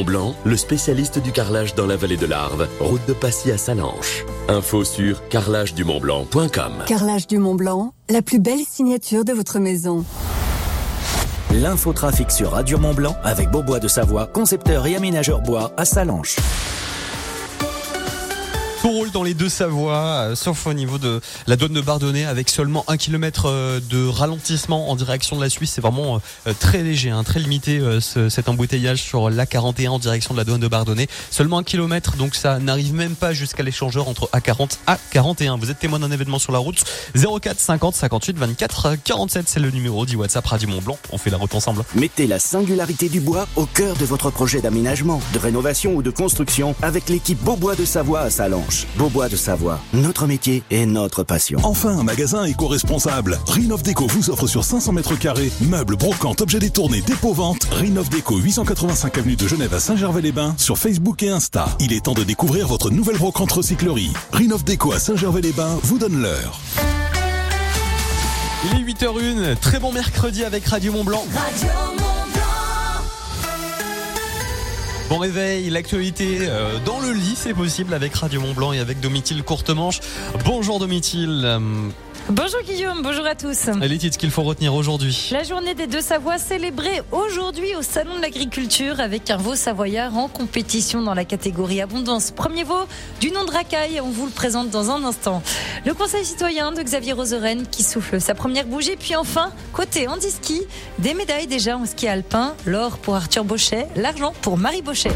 Montblanc, le spécialiste du carrelage dans la vallée de l'Arve, route de Passy à Salanches. Info sur carrelagedumontblanc.com. Carrelage du Mont-Blanc, la plus belle signature de votre maison. L'infotrafic sur Radio Mont-Blanc avec Beaubois de Savoie, concepteur et aménageur bois à Salanches. Dans les deux Savoies, euh, sauf au niveau de la douane de Bardonnay, avec seulement un kilomètre euh, de ralentissement en direction de la Suisse. C'est vraiment euh, très léger, hein, très limité ce, cet embouteillage sur l'A41 en direction de la douane de Bardonnay. Seulement un kilomètre, donc ça n'arrive même pas jusqu'à l'échangeur entre A40 et A41. Vous êtes témoin d'un événement sur la route 04 50 58 24 47, c'est le numéro du WhatsApp Radio Mont Blanc. On fait la route ensemble. Mettez la singularité du bois au cœur de votre projet d'aménagement, de rénovation ou de construction avec l'équipe Beaubois de Savoie à Salanches. Beaubois de Savoie, notre métier et notre passion. Enfin, un magasin éco-responsable. Rinov Déco vous offre sur 500 mètres carrés meubles, brocantes, objets détournés, dépôt-vente. Rinov Déco 885 avenue de Genève à Saint-Gervais-les-Bains sur Facebook et Insta. Il est temps de découvrir votre nouvelle brocante recyclerie. Rinov Déco à Saint-Gervais-les-Bains vous donne l'heure. Il est 8h01, très bon mercredi avec Radio Mont Blanc. Bon réveil, l'actualité euh, dans le lit, c'est possible avec Radio Mont Blanc et avec Domitil Courtemanche. Bonjour Domitil. Bonjour Guillaume, bonjour à tous. les titres qu'il faut retenir aujourd'hui. La journée des deux Savoies célébrée aujourd'hui au Salon de l'Agriculture avec un veau savoyard en compétition dans la catégorie abondance. Premier veau du nom de Racaille, on vous le présente dans un instant. Le conseil citoyen de Xavier Roseren qui souffle sa première bougie. Puis enfin, côté handiski, des médailles déjà en ski alpin. L'or pour Arthur Bauchet, l'argent pour Marie Bauchet.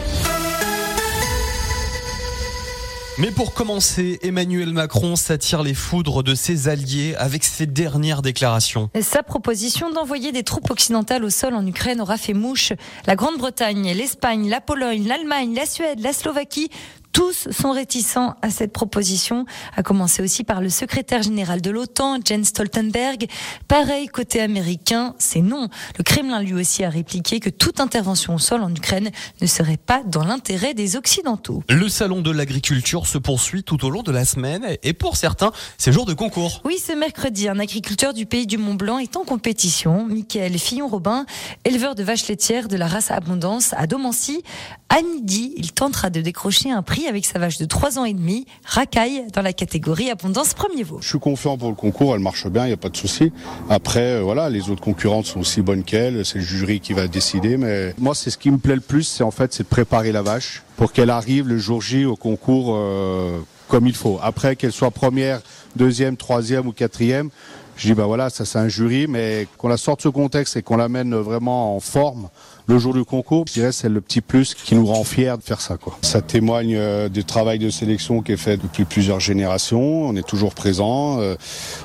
Mais pour commencer, Emmanuel Macron s'attire les foudres de ses alliés avec ses dernières déclarations. Sa proposition d'envoyer des troupes occidentales au sol en Ukraine aura fait mouche. La Grande-Bretagne, l'Espagne, la Pologne, l'Allemagne, la Suède, la Slovaquie, tous sont réticents à cette proposition, à commencer aussi par le secrétaire général de l'OTAN, Jens Stoltenberg. Pareil, côté américain, c'est non. Le Kremlin lui aussi a répliqué que toute intervention au sol en Ukraine ne serait pas dans l'intérêt des Occidentaux. Le salon de l'agriculture se poursuit tout au long de la semaine et pour certains, c'est jour de concours. Oui, ce mercredi, un agriculteur du pays du Mont Blanc est en compétition. Michael Fillon-Robin, éleveur de vaches laitières de la race Abondance à Domancy. À midi, il tentera de décrocher un prix avec sa vache de 3 ans et demi, Racaille, dans la catégorie Abondance Premier Veau. Je suis confiant pour le concours, elle marche bien, il n'y a pas de souci. Après, euh, voilà, les autres concurrentes sont aussi bonnes qu'elle, c'est le jury qui va décider, mais moi, c'est ce qui me plaît le plus, c'est en fait, c'est de préparer la vache pour qu'elle arrive le jour J au concours euh, comme il faut. Après, qu'elle soit première, deuxième, troisième ou quatrième, je dis, bah voilà, ça c'est un jury, mais qu'on la sorte de ce contexte et qu'on l'amène vraiment en forme le jour du concours, je dirais c'est le petit plus qui nous rend fiers de faire ça. Quoi. Ça témoigne euh, du travail de sélection qui est fait depuis plusieurs générations. On est toujours présent, euh,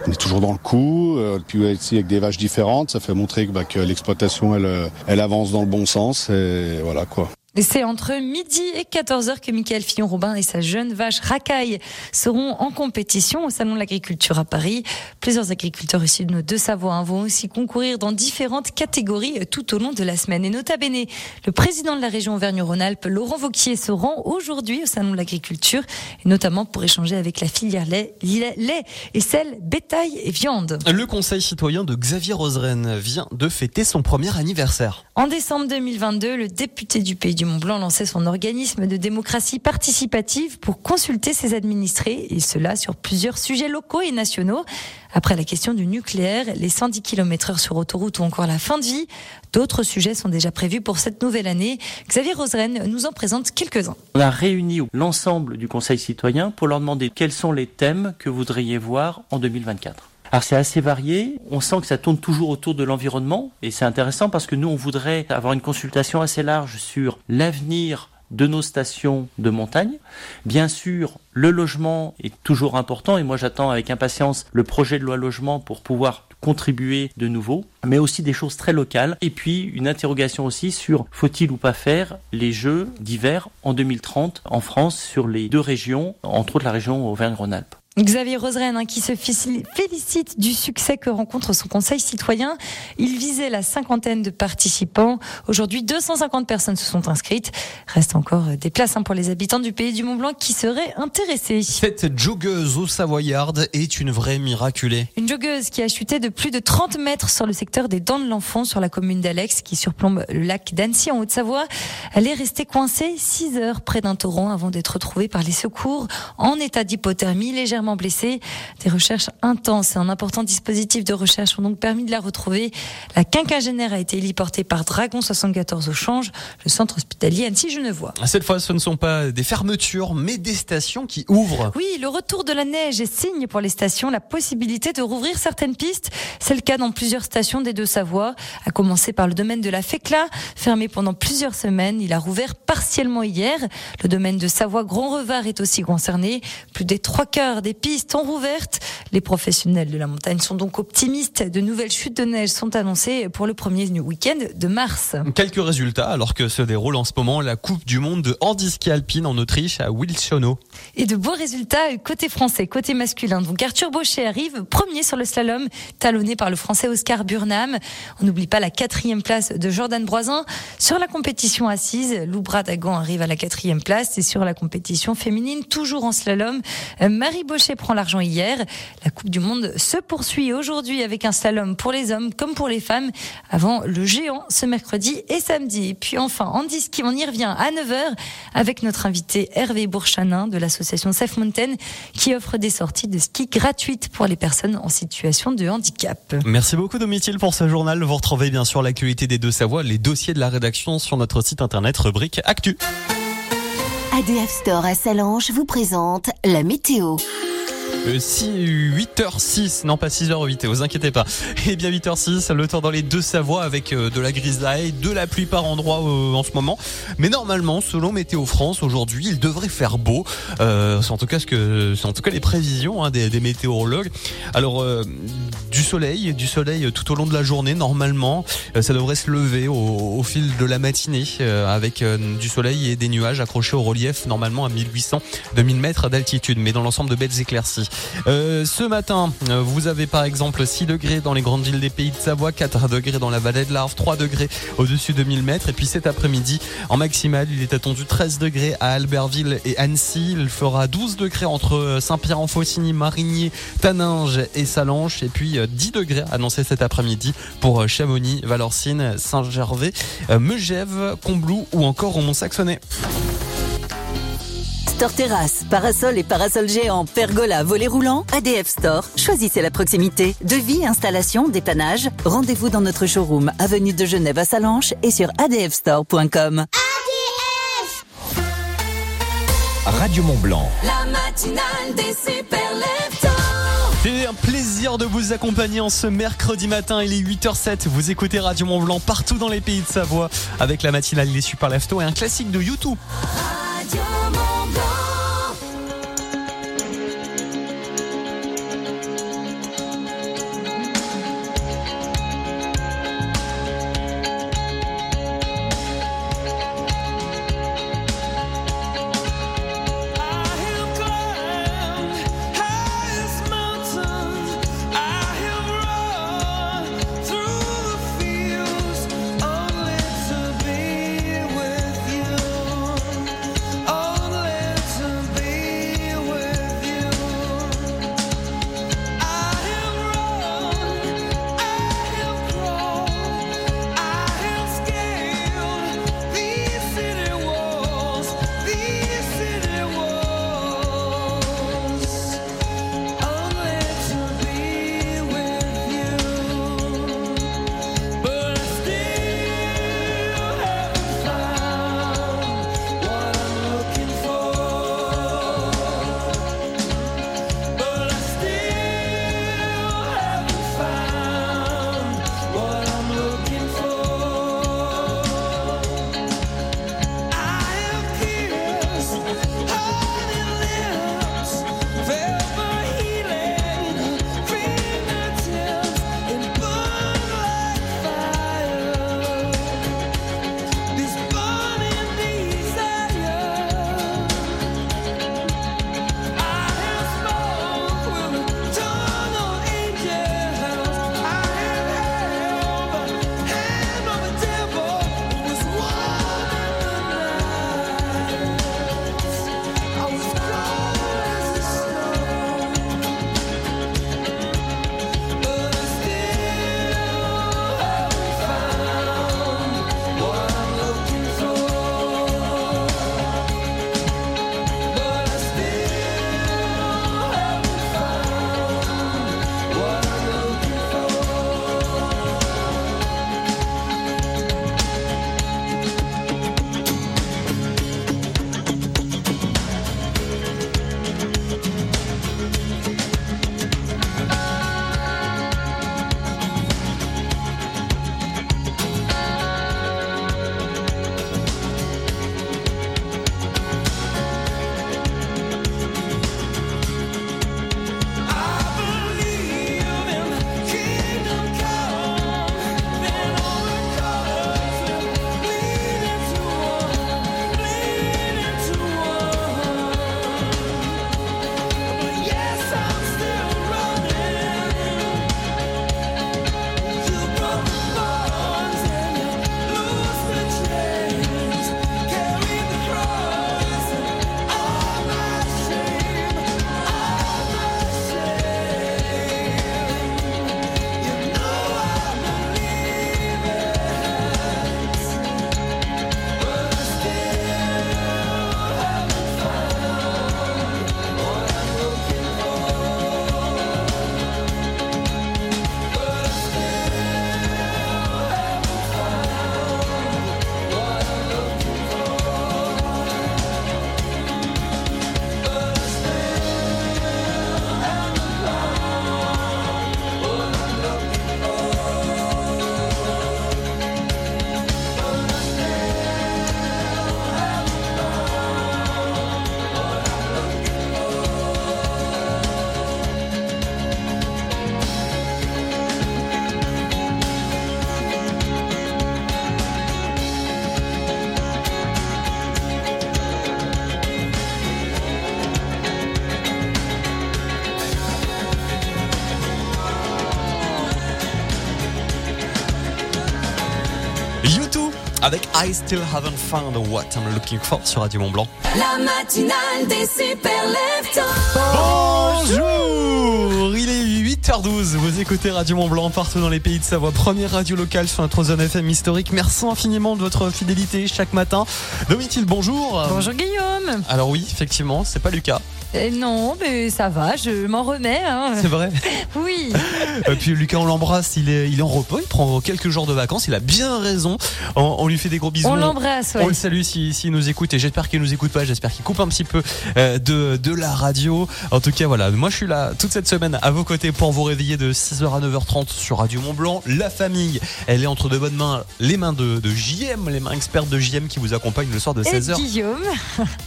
on est toujours dans le coup. Euh, puis ici avec des vaches différentes, ça fait montrer que, bah, que l'exploitation elle, euh, elle avance dans le bon sens. Et voilà quoi. C'est entre midi et 14h que Michael Fillon-Robin et sa jeune vache Racaille seront en compétition au Salon de l'Agriculture à Paris. Plusieurs agriculteurs issus de nos deux Savoies hein, vont aussi concourir dans différentes catégories tout au long de la semaine. Et nota bene, le président de la région Auvergne-Rhône-Alpes, Laurent Vauquier, se rend aujourd'hui au Salon de l'Agriculture, et notamment pour échanger avec la filière lait, lait et celle bétail et viande. Le conseil citoyen de Xavier Roseren vient de fêter son premier anniversaire. En décembre 2022, le député du Pays du Mont-Blanc lançait son organisme de démocratie participative pour consulter ses administrés, et cela sur plusieurs sujets locaux et nationaux. Après la question du nucléaire, les 110 km heure sur autoroute ou encore la fin de vie, d'autres sujets sont déjà prévus pour cette nouvelle année. Xavier Roseren nous en présente quelques-uns. On a réuni l'ensemble du Conseil citoyen pour leur demander quels sont les thèmes que vous voudriez voir en 2024. Alors c'est assez varié, on sent que ça tourne toujours autour de l'environnement et c'est intéressant parce que nous on voudrait avoir une consultation assez large sur l'avenir de nos stations de montagne. Bien sûr, le logement est toujours important et moi j'attends avec impatience le projet de loi logement pour pouvoir contribuer de nouveau, mais aussi des choses très locales. Et puis une interrogation aussi sur faut-il ou pas faire les Jeux d'hiver en 2030 en France sur les deux régions, entre autres la région Auvergne-Rhône-Alpes. Xavier Roseren, hein, qui se félicite du succès que rencontre son conseil citoyen. Il visait la cinquantaine de participants. Aujourd'hui, 250 personnes se sont inscrites. Reste encore des places hein, pour les habitants du pays du Mont-Blanc qui seraient intéressés. Cette joggeuse au Savoyarde est une vraie miraculée. Une joggeuse qui a chuté de plus de 30 mètres sur le secteur des Dents de l'Enfant sur la commune d'Alex qui surplombe le lac d'Annecy en Haute-Savoie. Elle est restée coincée 6 heures près d'un torrent avant d'être retrouvée par les secours en état d'hypothermie légèrement blessée. Des recherches intenses et un important dispositif de recherche ont donc permis de la retrouver. La quinquagénaire a été héliportée par Dragon 74 au Change, le centre hospitalier Annecy-Genevois. Cette fois, ce ne sont pas des fermetures, mais des stations qui ouvrent. Oui, le retour de la neige est signe pour les stations la possibilité de rouvrir certaines pistes. C'est le cas dans plusieurs stations des Deux-Savoie, à commencer par le domaine de la Fécla, fermé pendant plusieurs semaines. Il a rouvert partiellement hier. Le domaine de Savoie Grand Revard est aussi concerné. Plus des trois quarts des pistes ont rouvertes. Les professionnels de la montagne sont donc optimistes. De nouvelles chutes de neige sont annoncées pour le premier week-end de mars. Quelques résultats alors que se déroule en ce moment la Coupe du Monde de handiski alpine en Autriche à Wilschono. Et de beaux résultats côté français, côté masculin. Donc Arthur Baucher arrive premier sur le slalom, talonné par le français Oscar Burnham. On n'oublie pas la quatrième place de Jordan Broisin. Sur la compétition assise, Loubra Dagan arrive à la quatrième place. Et sur la compétition féminine, toujours en slalom, Marie Baucher prend l'argent hier. La Coupe du Monde se poursuit aujourd'hui avec un slalom pour les hommes comme pour les femmes avant le géant ce mercredi et samedi. puis enfin, en ski, on y revient à 9h avec notre invité Hervé Bourchanin de l'association Safe Mountain qui offre des sorties de ski gratuites pour les personnes en situation de handicap. Merci beaucoup Domitil pour ce journal. Vous retrouvez bien sûr l'actualité des deux Savoies, les dossiers de la rédaction sur notre site internet rubrique Actu. ADF Store à Salange vous présente la météo. 6, 8h06, non pas 6h08, vous inquiétez pas. Et eh bien 8h06, le temps dans les deux Savoies avec euh, de la grisaille, de la pluie par endroits euh, en ce moment. Mais normalement, selon Météo France, aujourd'hui, il devrait faire beau. Euh, c'est en tout cas ce que, c'est en tout cas les prévisions hein, des, météorologues. Alors euh, du soleil, du soleil tout au long de la journée, normalement, ça devrait se lever au, au fil de la matinée avec du soleil et des nuages accrochés au relief, normalement à 1800-2000 mètres d'altitude, mais dans l'ensemble de belles éclaircies. Euh, ce matin, euh, vous avez par exemple 6 degrés dans les grandes villes des pays de Savoie, 4 degrés dans la vallée de l'Arve, 3 degrés au-dessus de 1000 mètres. Et puis cet après-midi, en maximal, il est attendu 13 degrés à Albertville et Annecy. Il fera 12 degrés entre Saint-Pierre-en-Faucigny, Marigny, Taninge et Salanches. Et puis 10 euh, degrés annoncés cet après-midi pour Chamonix, Valorcine, Saint-Gervais, Megève, Combloux ou encore au Mont-Saxonnet. Store Terrasse, parasol et parasol géant, pergola, volet roulant, ADF Store. Choisissez la proximité. Devis, installation, dépannage. Rendez-vous dans notre showroom, avenue de Genève à Salanches et sur adfstore.com. ADF Radio Mont Blanc. La matinale des super c'est un plaisir de vous accompagner en ce mercredi matin. Il est 8h07. Vous écoutez Radio Mont Blanc partout dans les pays de Savoie avec la matinale des Super Lefto et un classique de YouTube. avec I Still Haven't Found What I'm Looking For sur Radio Mont Blanc. La matinale des super Bonjour Il est 8h12, vous écoutez Radio Mont Blanc partout dans les pays de Savoie, première radio locale sur notre zone FM historique. Merci infiniment de votre fidélité chaque matin. Domitil, bonjour. Bonjour Guillaume. Alors oui, effectivement, c'est pas Lucas. Euh, non, mais ça va, je m'en remets. Hein. C'est vrai Oui. Et puis Lucas, on l'embrasse, il est, il est en repos, il prend quelques jours de vacances, il a bien raison. On, on lui fait des gros bisous. On l'embrasse, ouais. On le salue s'il si, nous écoute et j'espère qu'il nous écoute pas, j'espère qu'il coupe un petit peu euh, de, de la radio. En tout cas, voilà, moi je suis là toute cette semaine à vos côtés pour vous réveiller de 6h à 9h30 sur Radio Mont Blanc. La famille, elle est entre de bonnes mains, les mains de, de JM, les mains expertes de JM qui vous accompagnent le soir de 16h Et Guillaume.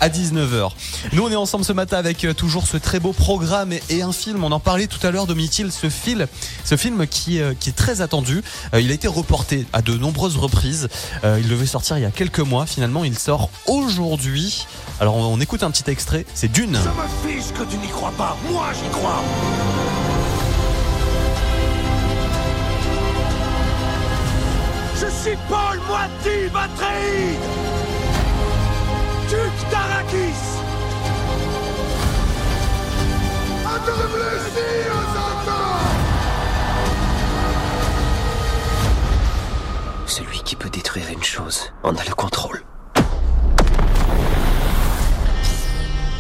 à 19h. Nous, on est ensemble ce matin avec euh, toujours ce très beau programme et, un film. On en parlait tout à l'heure, Domitil, ce film, ce film qui, euh, qui est très attendu. Euh, il a été reporté à de nombreuses reprises. Il devait sortir il y a quelques mois. Finalement, il sort aujourd'hui. Alors, on, écoute un petit extrait. C'est Dune. Fiche que tu n'y crois pas. Moi, j'y crois. Je suis Paul Moiti Celui qui peut détruire une chose en a le contrôle.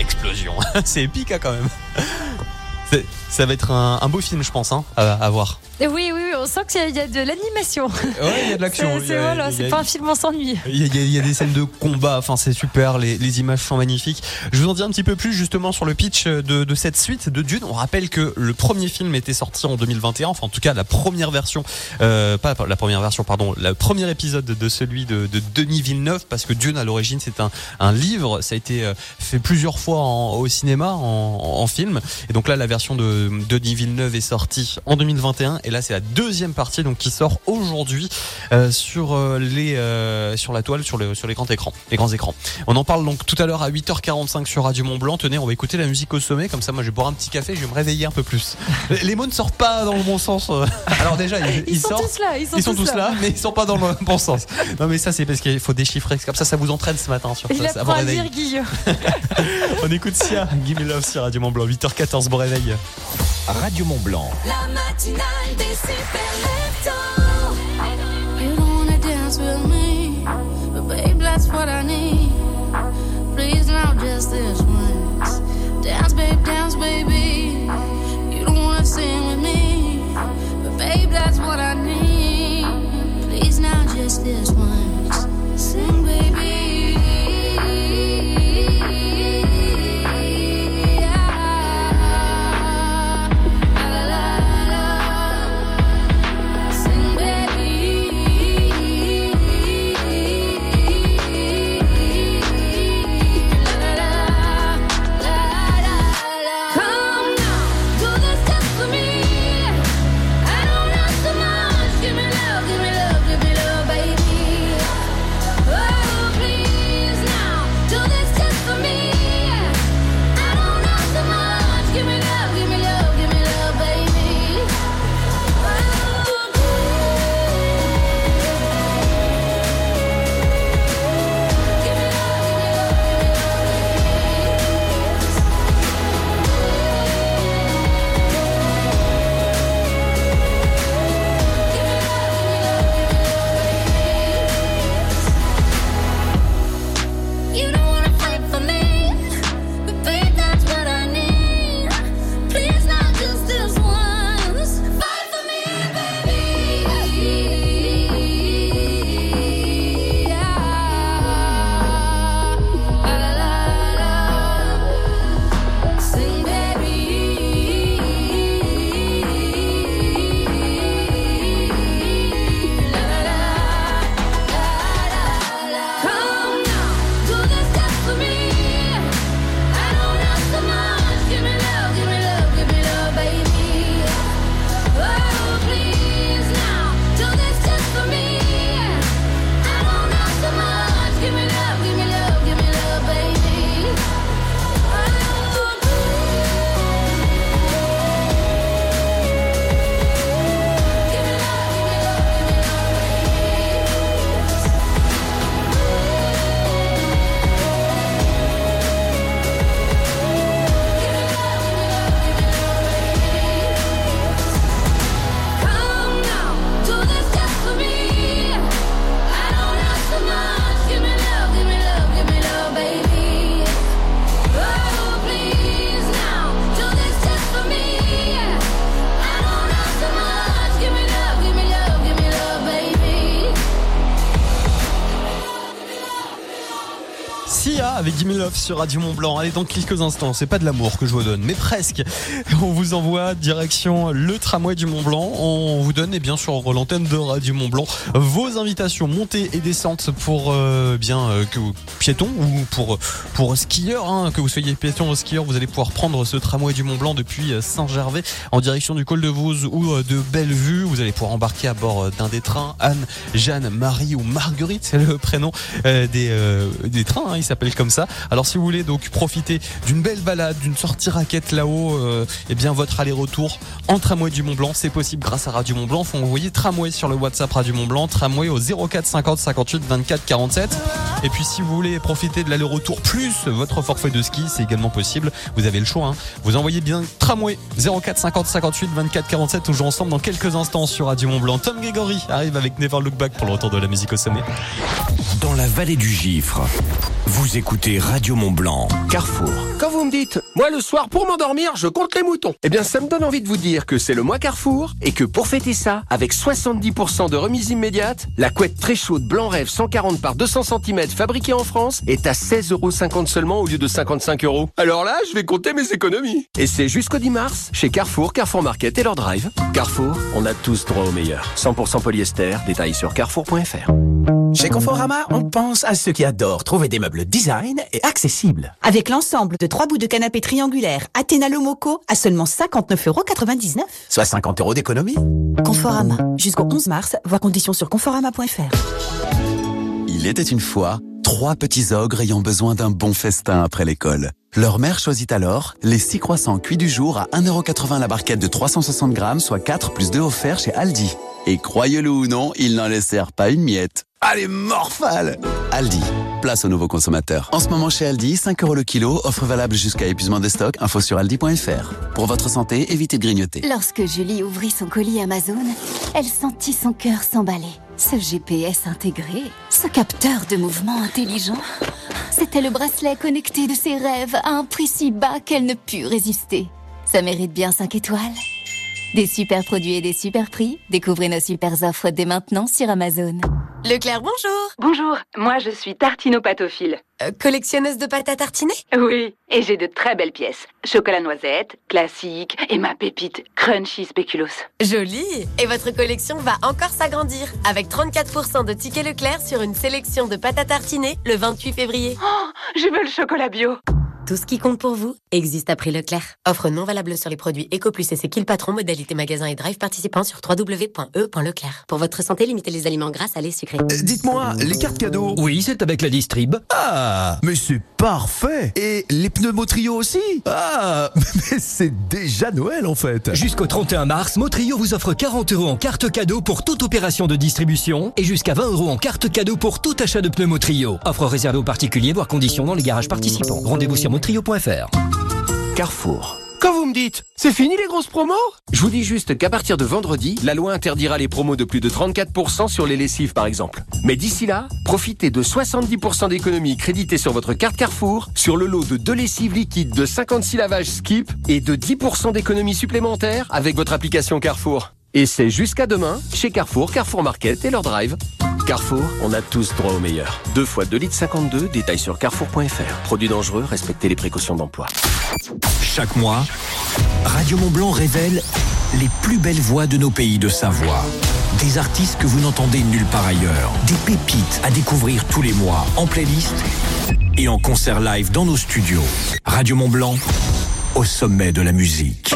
Explosion. C'est épique hein, quand même. Ça va être un, beau film, je pense, hein, à voir. Oui, oui, oui, on sent qu'il y a- de l'animation. Ouais, il y a de l'action. C'est voilà, pas un film, on s'ennuie. Il y, a, il y des scènes de combat, enfin c'est super, les, les images sont magnifiques. Je vous en dis un petit peu plus justement sur le pitch de, de cette suite de Dune. On rappelle que le premier film était sorti en 2021, enfin en tout cas la première version, euh, pas la première version, pardon, le premier épisode de celui de, de Denis Villeneuve, parce que Dune à l'origine c'est un, un livre, ça a été euh, fait plusieurs fois en- au cinéma, en, en film, et donc là la version de Denis Villeneuve est sortie en 2021, et là c'est la deuxième partie donc qui sort aujourd'hui euh, sur euh, les euh, sur la toile, sur le sur les grands écrans, les grands écrans. On en parle donc tout à l'heure à 8h45 sur Radio Mont Blanc. Tenez, on va écouter la musique au sommet, comme ça moi je vais boire un petit café, je vais me réveiller un peu plus. Les mots ne sortent pas dans le bon sens. Alors déjà ils, Ils, sont sortent. tous là, ils sont, tous là, mais ils sont pas dans le bon sens. Non mais ça c'est parce qu'il faut déchiffrer, comme ça ça vous entraîne ce matin sur Il ça, apprend à Guillaume. On écoute Sia, Give Me Love sur Radio Mont Blanc, 8h14, bon réveil. Radio Mont Blanc. La matinale You don't wanna dance with me, but babe, that's what I need. Sur Radio Mont Blanc. Allez, dans quelques instants, c'est pas de l'amour que je vous donne, mais presque. On vous envoie direction le tramway du Mont Blanc. On vous donne, et bien sûr, l'antenne de Radio Mont Blanc, vos invitations montées et descentes pour euh, bien euh, que piétons ou pour pour skieurs, hein, que vous soyez piéton ou skieur, vous allez pouvoir prendre ce tramway du Mont Blanc depuis euh, Saint-Gervais en direction du col de Vouze ou de Bellevue. Vous allez pouvoir embarquer à bord d'un des trains. Anne, Jeanne, Marie ou Marguerite, c'est le prénom des, des trains, hein, il s'appelle comme ça. Alors si vous voulez donc profiter d'une belle balade, d'une sortie raquette là-haut, euh, eh bien votre aller-retour en tramway du Mont Blanc, c'est possible grâce à Radio Mont Blanc. Faut envoyer tramway sur le WhatsApp Radio Mont Blanc, tramway au 04 50 58 24 47. Et puis si vous voulez profiter de l'aller-retour plus votre forfait de ski, c'est également possible. Vous avez le choix. hein. Vous envoyez bien tramway 04 50 58 24 47. Toujours ensemble dans quelques instants sur Radio Mont Blanc. Tom Gregory arrive avec Never Look Back pour le retour de la musique au sommet. Dans la vallée du Gifre, vous écoutez Radio Mont Blanc. Carrefour. Quand vous me dites, moi le soir pour m'endormir, je compte les moutons. Eh bien, ça me donne envie de vous dire que c'est le mois Carrefour et que pour fêter ça, avec 70% de remise immédiate, la couette très chaude Blanc Rêve 140 par 200 cm fabriquée en France est à 16,50€ seulement au lieu de 55 euros. Alors là, je vais compter mes économies. Et c'est jusqu'au 10 mars chez Carrefour, Carrefour Market et leur drive. Carrefour, on a tous droit au meilleur. 100% polyester, détails sur carrefour.fr. Chez Conforama, on pense à ceux qui adorent trouver des meubles design et accessibles. Avec l'ensemble de trois bouts de canapé triangulaire Athéna Lomoco à seulement 59,99€. Soit 50 euros d'économie. Conforama. Jusqu'au 11 mars, voir conditions sur conforama.fr. Il était une fois trois petits ogres ayant besoin d'un bon festin après l'école. Leur mère choisit alors les six croissants cuits du jour à 1,80€ la barquette de 360 grammes, soit 4 plus 2 offerts chez Aldi. Et croyez-le ou non, ils n'en laissèrent pas une miette. Allez, morphale Aldi, place aux nouveaux consommateurs. En ce moment chez Aldi, 5 euros le kilo, offre valable jusqu'à épuisement des stocks, info sur aldi.fr. Pour votre santé, évitez de grignoter. Lorsque Julie ouvrit son colis Amazon, elle sentit son cœur s'emballer. Ce GPS intégré, ce capteur de mouvement intelligent, c'était le bracelet connecté de ses rêves à un prix si bas qu'elle ne put résister. Ça mérite bien 5 étoiles. Des super produits et des super prix, découvrez nos super offres dès maintenant sur Amazon. Leclerc, bonjour. Bonjour, moi je suis tartinopatophile. Euh, collectionneuse de pâte à tartiner? Oui, et j'ai de très belles pièces. Chocolat noisette, classique, et ma pépite, crunchy spéculoos. Joli Et votre collection va encore s'agrandir avec 34% de tickets Leclerc sur une sélection de pâte à tartiner le 28 février. Oh, je veux le chocolat bio. Tout ce qui compte pour vous existe à prix Leclerc. Offre non valable sur les produits EcoPlus et ses kills patron, modalité magasin et drive participants sur www.e.leclerc. Pour votre santé, limitez les aliments gras, salés, sucrés. Dites-moi, les cartes cadeaux Oui, c'est avec la distrib. Ah, mais c'est parfait Et les pneus Motrio aussi Ah, mais c'est déjà Noël en fait Jusqu'au 31 mars, Motrio vous offre 40 euros en carte cadeau pour toute opération de distribution et jusqu'à 20 euros en carte cadeau pour tout achat de pneus Motrio. Offre réservée aux particuliers, voire conditions dans les garages participants. Rendez-vous sur motrio.fr. Carrefour. Quand vous me dites, c'est fini les grosses promos? Je vous dis juste qu'à partir de vendredi, la loi interdira les promos de plus de 34% sur les lessives par exemple. Mais d'ici là, profitez de 70% d'économies créditées sur votre carte Carrefour sur le lot de deux lessives liquides de 56 lavages Skip et de 10% d'économies supplémentaires avec votre application Carrefour. Et c'est jusqu'à demain chez Carrefour, Carrefour Market et leur drive. Carrefour, on a tous droit au meilleur. Deux fois 2 litres 52, détails sur carrefour.fr. Produits dangereux, respectez les précautions d'emploi. Chaque mois, Radio Mont Blanc révèle les plus belles voix de nos pays de Savoie. Des artistes que vous n'entendez nulle part ailleurs. Des pépites à découvrir tous les mois en playlist et en concert live dans nos studios. Radio Mont Blanc, au sommet de la musique.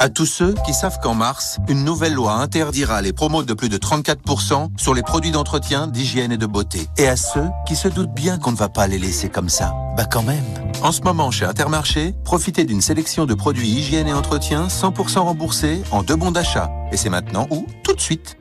À tous ceux qui savent qu'en mars, une nouvelle loi interdira les promos de plus de 34% sur les produits d'entretien, d'hygiène et de beauté. Et à ceux qui se doutent bien qu'on ne va pas les laisser comme ça. Bah quand même. En ce moment, chez Intermarché, profitez d'une sélection de produits hygiène et entretien 100% remboursés en deux bons d'achat. Et c'est maintenant ou tout de suite.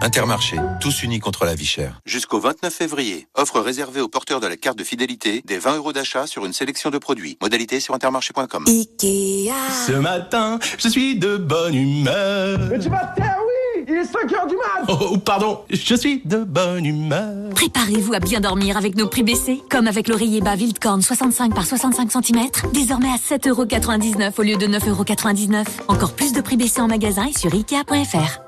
Intermarché, tous unis contre la vie chère. Jusqu'au 29 février, offre réservée aux porteurs de la carte de fidélité des 20 euros d'achat sur une sélection de produits. Modalité sur intermarché.com. Ikea. Ce matin, je suis de bonne humeur. Mais tu vas oui Il est 5 heures du mat Oh, oh, pardon, je suis de bonne humeur. Préparez-vous à bien dormir avec nos prix baissés, comme avec l'oreiller bas Wildkorn 65 par 65 cm, désormais à 7,99€ au lieu de 9,99€. Encore plus de prix baissés en magasin et sur Ikea.fr.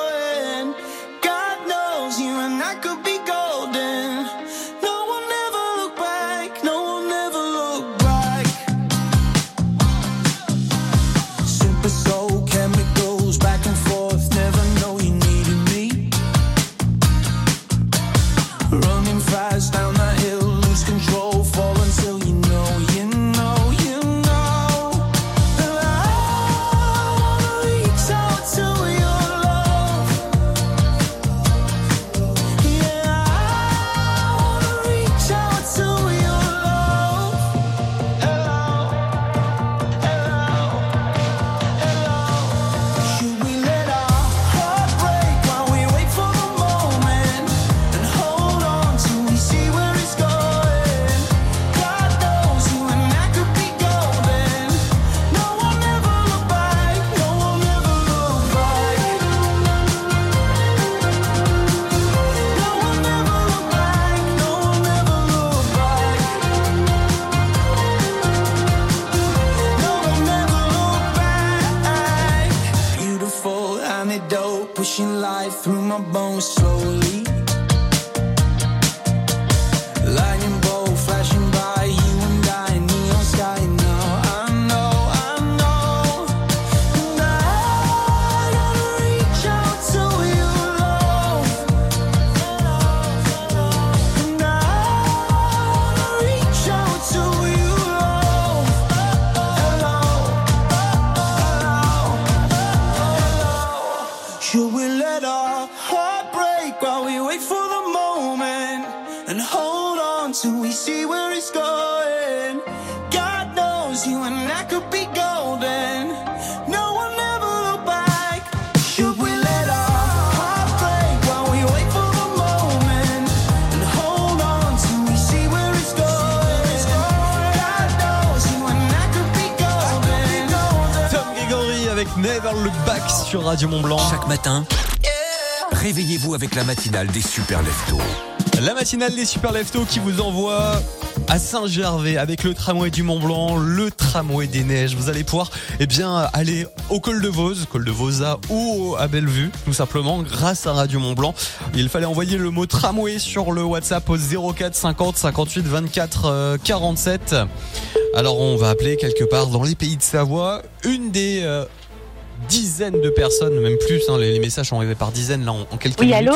Radio Mont Blanc. Chaque matin, réveillez-vous avec la matinale des super leftos. La matinale des Super Leftos qui vous envoie à Saint-Gervais avec le tramway du Mont Blanc, le tramway des neiges. Vous allez pouvoir eh bien aller au col de Vose, col de Vosa ou à Bellevue, tout simplement grâce à Radio Mont Blanc. Il fallait envoyer le mot tramway sur le WhatsApp au 04 50 58 24 euh, 47. Alors on va appeler quelque part dans les pays de Savoie une des euh, dizaines de personnes, même plus. hein, les, les messages sont arrivés par dizaines là en, en quelques Oui, minutes. allô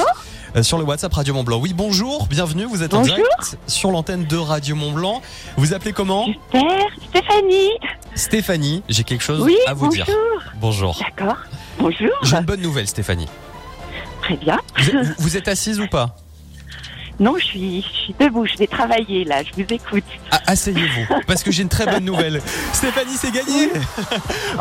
Euh, sur le WhatsApp Radio Mont Blanc. Oui, bonjour, bienvenue, vous êtes en direct sur l'antenne de Radio Mont Blanc. Vous appelez comment Super, Stéphanie. Stéphanie, j'ai quelque chose Oui, à vous bonjour. dire. Bonjour. D'accord. Bonjour. J'ai une bonne nouvelle, Stéphanie. Très bien. Vous êtes assise ou pas Non, je suis, je suis debout, je vais travailler là, je vous écoute. Ah, Asseyez-vous, parce que j'ai une très bonne nouvelle. Stéphanie, c'est gagné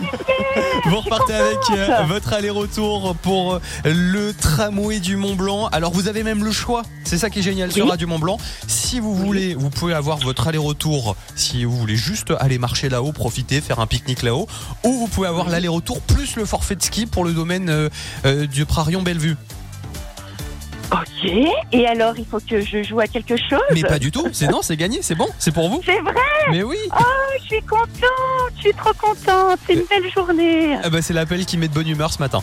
vous, vous repartez avec euh, votre aller-retour pour euh, le tramway du Mont Blanc. Alors, vous avez même le choix. C'est ça qui est génial sur. Radio Mont Blanc. Si vous voulez, vous pouvez avoir votre aller-retour. Si vous voulez juste aller marcher là-haut, profiter, faire un pique-nique là-haut. Ou vous pouvez avoir l'aller-retour plus le forfait de ski pour le domaine euh, euh, du Prarion Bellevue. Ok. Et alors, il faut que je joue à quelque chose Mais pas du tout. C'est non, c'est gagné, c'est bon, c'est pour vous. C'est vrai Mais oui. Oh, je suis contente, je suis trop contente. C'est une belle journée. Ah bah, c'est l'appel qui met de bonne humeur ce matin.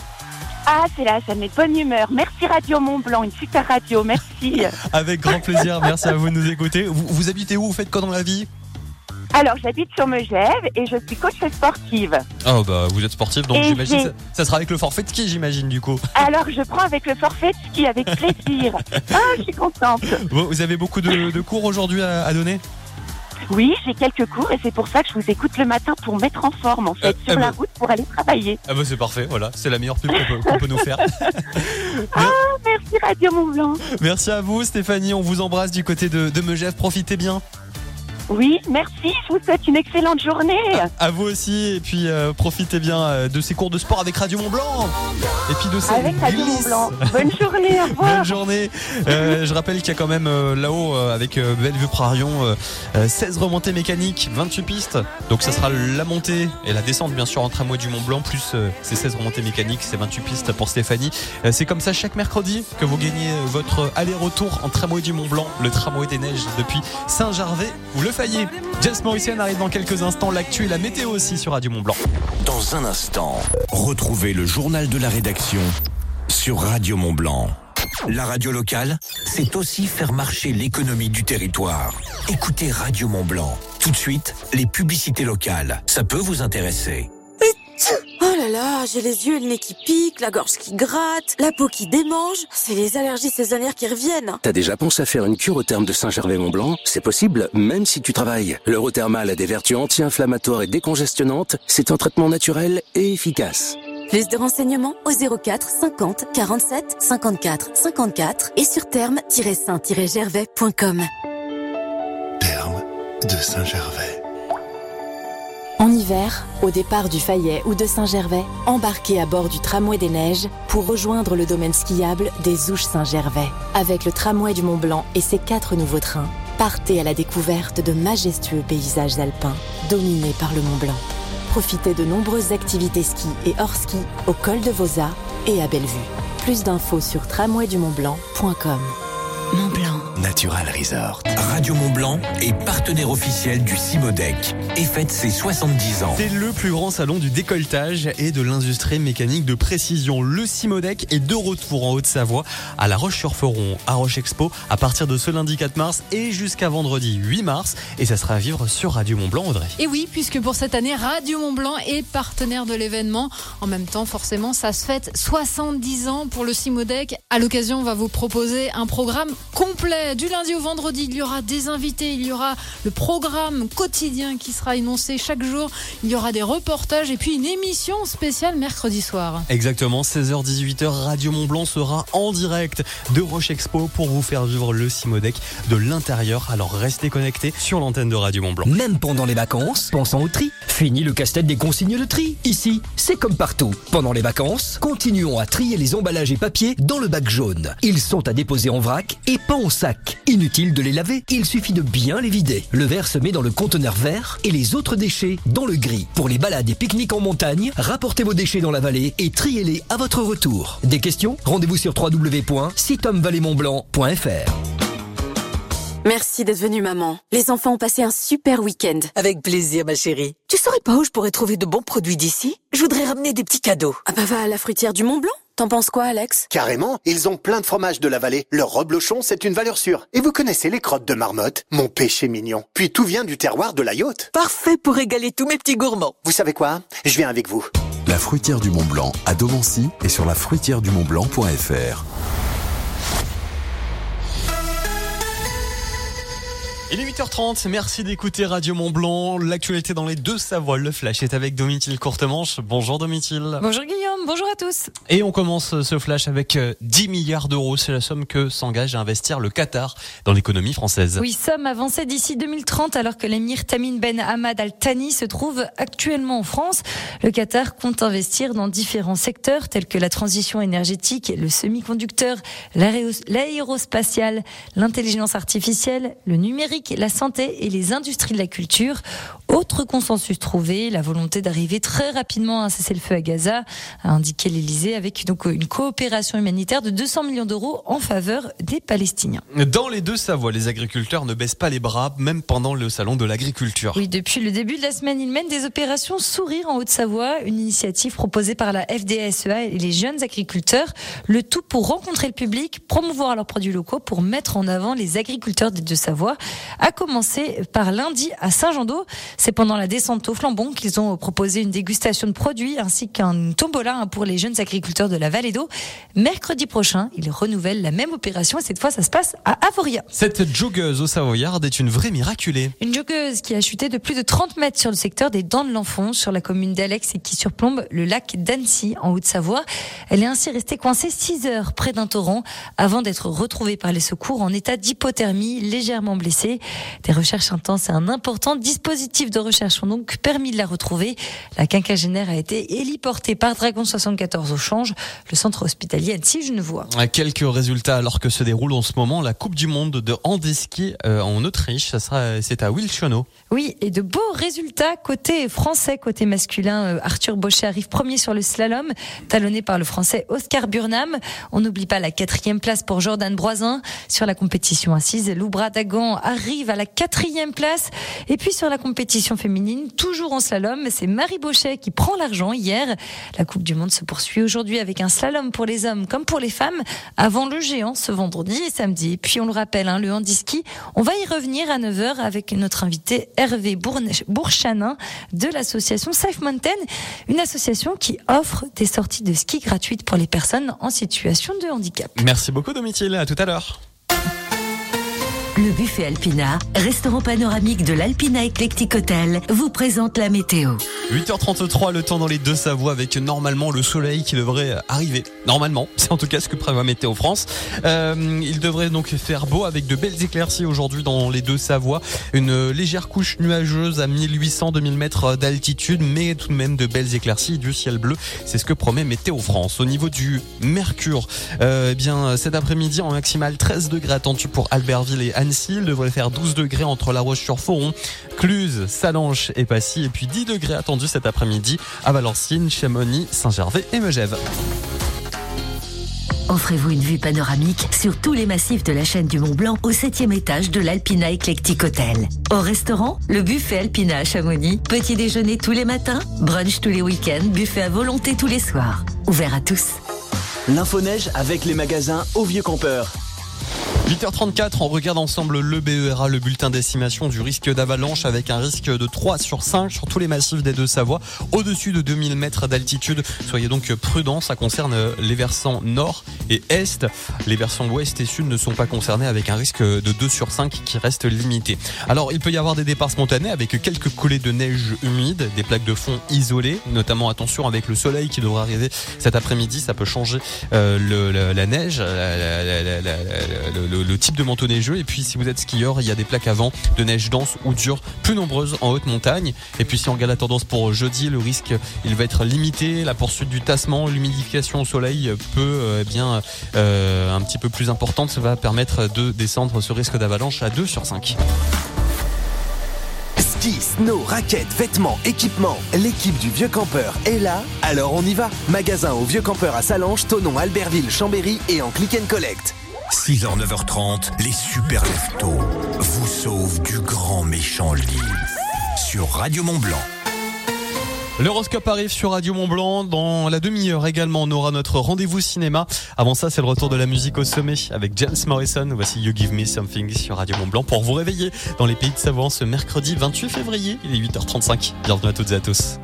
Ah, c'est là, ça me met de bonne humeur. Merci Radio Mont Blanc, une super radio, merci. Avec grand plaisir, merci à vous de nous écouter. Vous, vous habitez où? Vous faites quoi dans la vie? Alors, j'habite sur Megève et je suis coach sportive. Oh bah vous êtes sportif donc j'imagine ça, ça sera avec le forfait de ski j'imagine du coup. Alors, je prends avec le forfait de ski avec plaisir. Ah, je suis contente. Vous, vous avez beaucoup de, de cours aujourd'hui à, à donner? Oui, j'ai quelques cours et c'est pour ça que je vous écoute le matin pour me mettre en forme, en fait, Euh, sur eh la ben- route pour aller travailler. Ah bah c'est parfait, voilà, c'est la meilleure pub qu'on peut, qu'on peut nous faire. Ah, merci Radio Mont Blanc. Merci à vous Stéphanie, on vous embrasse du côté de, de Megève, profitez bien. Oui, merci. Je vous souhaite une excellente journée. À vous aussi, et puis euh, profitez bien euh, de ces cours de sport avec Radio Mont Blanc. Et puis de ces Avec Radio. Mont Blanc. Bonne journée, au revoir. Bonne journée. Euh, je rappelle qu'il y a quand même euh, là-haut avec Bellevue-Prarion euh, euh, 16 remontées mécaniques, 28 pistes. Donc ça sera la montée et la descente bien sûr en tramway du Mont Blanc plus ces 16 remontées mécaniques, c'est 28 pistes pour Stéphanie. C'est comme ça chaque mercredi que vous gagnez votre aller-retour en tramway du Mont Blanc, le tramway des neiges depuis Saint-Gervais ou Le Fayet. James Morrison arrive dans quelques instants, l'actu et la météo aussi sur Radio Mont Blanc. Dans un instant, retrouvez le journal de la rédaction sur Radio Mont Blanc. La radio locale, c'est aussi faire marcher l'économie du territoire. Écoutez Radio Mont Blanc. Tout de suite, les publicités locales. Ça peut vous intéresser. Oh là là, j'ai les yeux et le nez qui piquent, la gorge qui gratte, la peau qui démange. C'est les allergies saisonnières qui reviennent. T'as déjà pensé à faire une cure au terme de Saint-Gervais-Mont-Blanc? C'est possible, même si tu travailles. L'Eurothermal a des vertus anti-inflammatoires et décongestionnantes. C'est un traitement naturel et efficace. Plus de renseignements au 04 50 47 54 54 et sur terme-saint-gervais.com. de Saint-Gervais. En hiver, au départ du Fayet ou de Saint-Gervais, embarquez à bord du tramway des neiges pour rejoindre le domaine skiable des Ouches Saint-Gervais. Avec le tramway du Mont Blanc et ses quatre nouveaux trains, partez à la découverte de majestueux paysages alpins dominés par le Mont Blanc. Profitez de nombreuses activités ski et hors ski au col de Vosa et à Bellevue. Plus d'infos sur tramwaydumontblanc.com. Mont Blanc. Natural Resort. Radio Mont Blanc est partenaire officiel du Cimodec et fête ses 70 ans. C'est le plus grand salon du décolletage et de l'industrie mécanique de précision. Le Simodec est de retour en Haute-Savoie à La Roche-sur-Foron, à Roche Expo, à partir de ce lundi 4 mars et jusqu'à vendredi 8 mars. Et ça sera à vivre sur Radio Mont Blanc, Audrey. Et oui, puisque pour cette année, Radio Mont Blanc est partenaire de l'événement. En même temps, forcément, ça se fête 70 ans pour le Simodec. À l'occasion, on va vous proposer un programme complet. Du lundi au vendredi, il y aura des invités, il y aura le programme quotidien qui sera énoncé chaque jour, il y aura des reportages et puis une émission spéciale mercredi soir. Exactement, 16h-18h, Radio Mont Blanc sera en direct de Roche Expo pour vous faire vivre le Simodec de l'intérieur. Alors restez connectés sur l'antenne de Radio Mont Blanc. Même pendant les vacances, pensons au tri. Fini le casse-tête des consignes de tri. Ici, c'est comme partout. Pendant les vacances, continuons à trier les emballages et papiers dans le bac jaune. Ils sont à déposer en vrac et pas en sac. Inutile de les laver, il suffit de bien les vider. Le verre se met dans le conteneur vert et les autres déchets dans le gris. Pour les balades et pique-niques en montagne, rapportez vos déchets dans la vallée et triez-les à votre retour. Des questions Rendez-vous sur www.sitomvallemontblanc.fr. Merci d'être venue, maman. Les enfants ont passé un super week-end. Avec plaisir, ma chérie. Tu saurais pas où je pourrais trouver de bons produits d'ici? Je voudrais ramener des petits cadeaux. Ah bah va à la fruitière du Mont Blanc. T'en penses quoi, Alex? Carrément, ils ont plein de fromages de la vallée. Leur reblochon, c'est une valeur sûre. Et vous connaissez les crottes de marmotte? Mon péché mignon. Puis tout vient du terroir de la yacht. Parfait pour régaler tous mes petits gourmands. Vous savez quoi? Je viens avec vous. La fruitière du Mont Blanc à Domancy et sur la fruitière du Mont Blanc.fr. Il est 8h30, merci d'écouter Radio Mont Blanc. L'actualité dans les deux Savoies, le flash est avec Domitil Courtemanche. Bonjour Domitil. Bonjour Guillaume, bonjour à tous. Et on commence ce flash avec euh, 10 milliards d'euros. C'est la somme que s'engage à investir le Qatar dans l'économie française. Oui, somme avancée d'ici 2030 alors que l'émir Tamim Ben Hamad Al Thani se trouve actuellement en France. Le Qatar compte investir dans différents secteurs tels que la transition énergétique, le semi-conducteur, l'aéros- l'aérospatial, l'intelligence artificielle, le numérique, la santé et les industries de la culture. Autre consensus trouvé, la volonté d'arriver très rapidement à un cessez-le-feu à Gaza, a indiqué l'Elysée avec donc une coopération humanitaire de 200 millions d'euros en faveur des Palestiniens. Dans les deux Savoies, les agriculteurs ne baissent pas les bras, même pendant le salon de l'agriculture. Oui, depuis le début de la semaine, ils mènent des opérations Sourire en Haute-Savoie, une initiative proposée par la FDSEA et les jeunes agriculteurs. Le tout pour rencontrer le public, promouvoir leurs produits locaux, pour mettre en avant les agriculteurs des deux Savoies. À commencer par lundi à Saint-Jean-d'Eau. C'est pendant la descente au flambon qu'ils ont proposé une dégustation de produits ainsi qu'un tombola hein, pour les jeunes agriculteurs de la vallée d'eau. Mercredi prochain, ils renouvellent la même opération et cette fois, ça se passe à Avoria. Cette joggeuse au Savoyard est une vraie miraculée. Une joggeuse qui a chuté de plus de 30 mètres sur le secteur des Dents de l'Enfant, sur la commune d'Alex et qui surplombe le lac d'Annecy, en Haute-Savoie. Elle est ainsi restée coincée 6 heures près d'un torrent avant d'être retrouvée par les secours en état d'hypothermie, légèrement blessée. Des recherches intenses et un important dispositif de recherche ont donc permis de la retrouver. La quinquagénaire a été héliportée par Dragon 74 au Change, le centre hospitalier Annecy-Genevois. Quelques résultats alors que se déroule en ce moment la Coupe du Monde de handiski euh, en Autriche. Ça sera, c'est à Wilchono. Oui, et de beaux résultats côté français, côté masculin. Euh, Arthur Bauchet arrive premier sur le slalom, talonné par le français Oscar Burnham. On n'oublie pas la quatrième place pour Jordan Broisin. Sur la compétition assise, Loubra Dagan arrive à la quatrième place. Et puis sur la compétition féminine, toujours en slalom, c'est Marie Bauchet qui prend l'argent hier. La Coupe du Monde se poursuit aujourd'hui avec un slalom pour les hommes comme pour les femmes avant le géant ce vendredi et samedi. Puis on le rappelle, hein, le handiski, on va y revenir à 9h avec notre invité Hervé Bourchanin de l'association Safe Mountain, une association qui offre des sorties de ski gratuites pour les personnes en situation de handicap. Merci beaucoup Domitil, à tout à l'heure. Le buffet Alpina, restaurant panoramique de l'Alpina Eclectic Hotel, vous présente la météo. 8h33, le temps dans les deux Savoies avec normalement le soleil qui devrait arriver. Normalement, c'est en tout cas ce que prévoit Météo France. Euh, il devrait donc faire beau avec de belles éclaircies aujourd'hui dans les deux Savoies. Une légère couche nuageuse à 1800-2000 mètres d'altitude, mais tout de même de belles éclaircies du ciel bleu. C'est ce que promet Météo France. Au niveau du mercure, euh, eh bien cet après-midi en maximal 13 degrés attendu pour Albertville et Annecy. Il devrait faire 12 degrés entre La Roche-sur-Foron, Cluse, Salanches et Passy. Et puis 10 degrés attendus cet après-midi à Valenciennes, Chamonix, Saint-Gervais et Megève. Offrez-vous une vue panoramique sur tous les massifs de la chaîne du Mont Blanc au septième étage de l'Alpina Eclectic Hotel. Au restaurant, le buffet Alpina à Chamonix. Petit déjeuner tous les matins, brunch tous les week-ends, buffet à volonté tous les soirs. Ouvert à tous. L'info-neige avec les magasins Au Vieux Campeur. 8h34, on regarde ensemble le BERA, le bulletin d'estimation du risque d'avalanche avec un risque de 3 sur 5 sur tous les massifs des deux Savoies, au-dessus de 2000 mètres d'altitude. Soyez donc prudents, ça concerne les versants nord et est. Les versants ouest et sud ne sont pas concernés avec un risque de 2 sur 5 qui reste limité. Alors, il peut y avoir des départs spontanés avec quelques coulées de neige humide, des plaques de fond isolées, notamment attention avec le soleil qui devrait arriver cet après-midi, ça peut changer euh, le, le- la neige, la- la- la- la- le- type de manteau neigeux. Et puis, si vous êtes skieur, il y a des plaques à vent de neige dense ou dure plus nombreuses en haute montagne. Et puis, si on regarde la tendance pour jeudi, le risque, il va être limité. La poursuite du tassement, l'humidification au soleil peut, euh, eh bien, euh, un petit peu plus importante. Ça va permettre de descendre ce risque d'avalanche à 2 sur 5. Ski, snow, raquettes, vêtements, équipements. L'équipe du Vieux Campeur est là, alors on y va. Magasin au Vieux Campeur à Salange, Tonon, Albertville, Chambéry et en click and collect. 6h, 9h30, les super leftos vous sauvent du grand méchant lit. Sur Radio Mont Blanc. L'horoscope arrive sur Radio Mont Blanc. Dans la demi-heure également, on aura notre rendez-vous cinéma. Avant ça, c'est le retour de la musique au sommet avec James Morrison. Voici You Give Me Something sur Radio Mont Blanc pour vous réveiller dans les pays de Savoie ce mercredi 28 février. Il est 8h35. Bienvenue à toutes et à tous.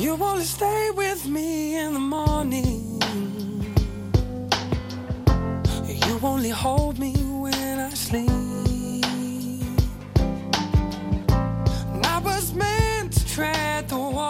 You wanna stay with me in the morning? Only hold me when I sleep. And I was meant to tread the water.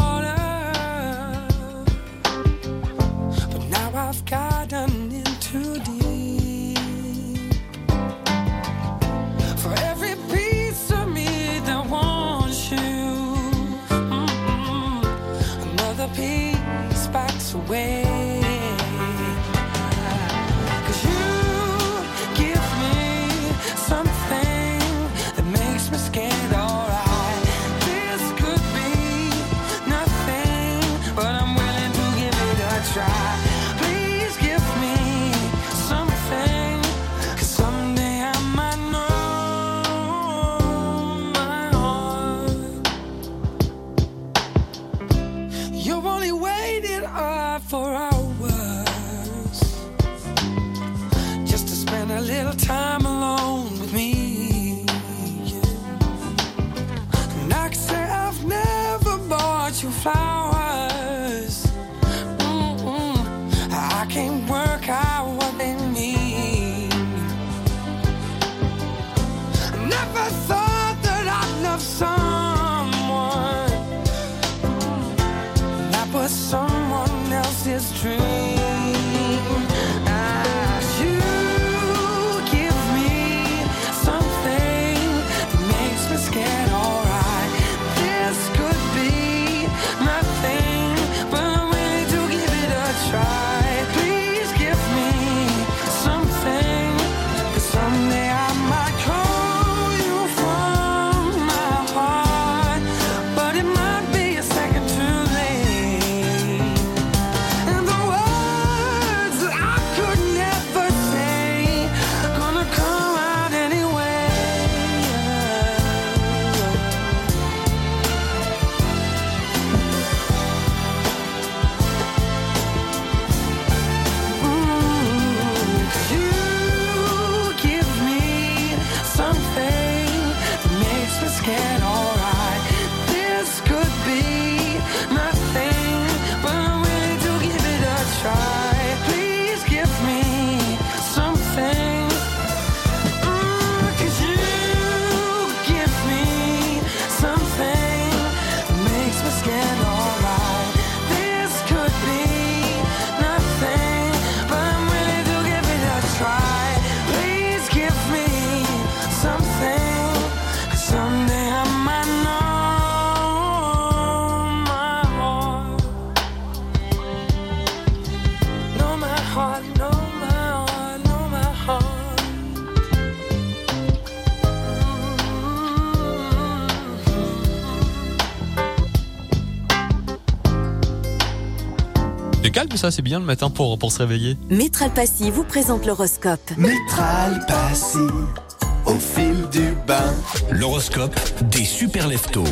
Ça, c'est bien le matin pour, pour se réveiller. Métral Passy vous présente l'horoscope. Métral Passy, au fil du bain. L'horoscope des super leftos.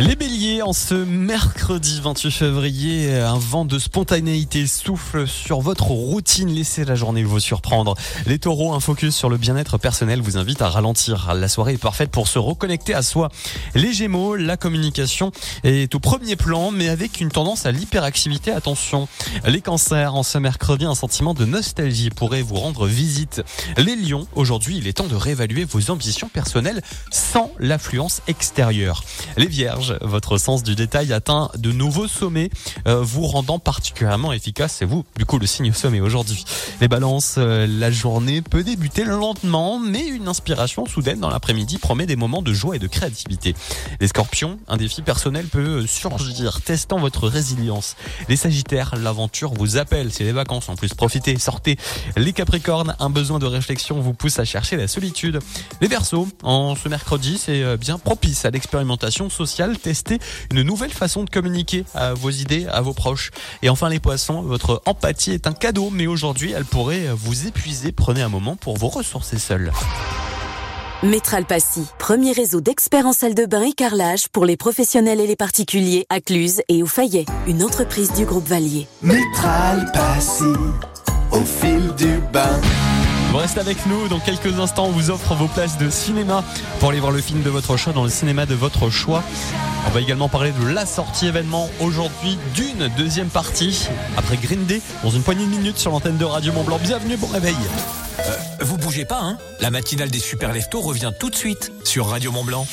Les béliers, en ce mercredi 28 février, un vent de spontanéité souffle sur votre routine. Laissez la journée vous surprendre. Les taureaux, un focus sur le bien-être personnel vous invite à ralentir. La soirée est parfaite pour se reconnecter à soi. Les gémeaux, la communication est au premier plan, mais avec une tendance à l'hyperactivité. Attention. Les cancers, en ce mercredi, un sentiment de nostalgie pourrait vous rendre visite. Les lions, aujourd'hui, il est temps de réévaluer vos ambitions personnelles sans l'affluence extérieure. Les vierges, votre sens du détail atteint de nouveaux sommets, euh, vous rendant particulièrement efficace. C'est vous, du coup, le signe sommet aujourd'hui. Les balances, euh, la journée peut débuter lentement, mais une inspiration soudaine dans l'après-midi promet des moments de joie et de créativité. Les scorpions, un défi personnel peut surgir, testant votre résilience. Les sagittaires, l'aventure vous appelle. C'est les vacances en plus. Profitez, sortez. Les capricornes, un besoin de réflexion vous pousse à chercher la solitude. Les versos, en ce mercredi, c'est euh, bien propice à l'expérimentation sociale. Testez une nouvelle façon de communiquer à vos idées, à vos proches. Et enfin les poissons, votre empathie est un cadeau, mais aujourd'hui elle pourrait vous épuiser. Prenez un moment pour vous ressourcer seul. Métral Passy, premier réseau d'experts en salle de bain et carrelage pour les professionnels et les particuliers à Cluse et au Fayet, une entreprise du groupe Valier. Métral Passy, au fil du bain. Vous restez avec nous, dans quelques instants on vous offre vos places de cinéma pour aller voir le film de votre choix dans le cinéma de votre choix. On va également parler de la sortie événement aujourd'hui d'une deuxième partie après Green Day dans une poignée de minutes sur l'antenne de Radio Mont Blanc. Bienvenue, bon réveil. Euh, vous bougez pas, hein? La matinale des super leftos revient tout de suite sur Radio Mont Blanc.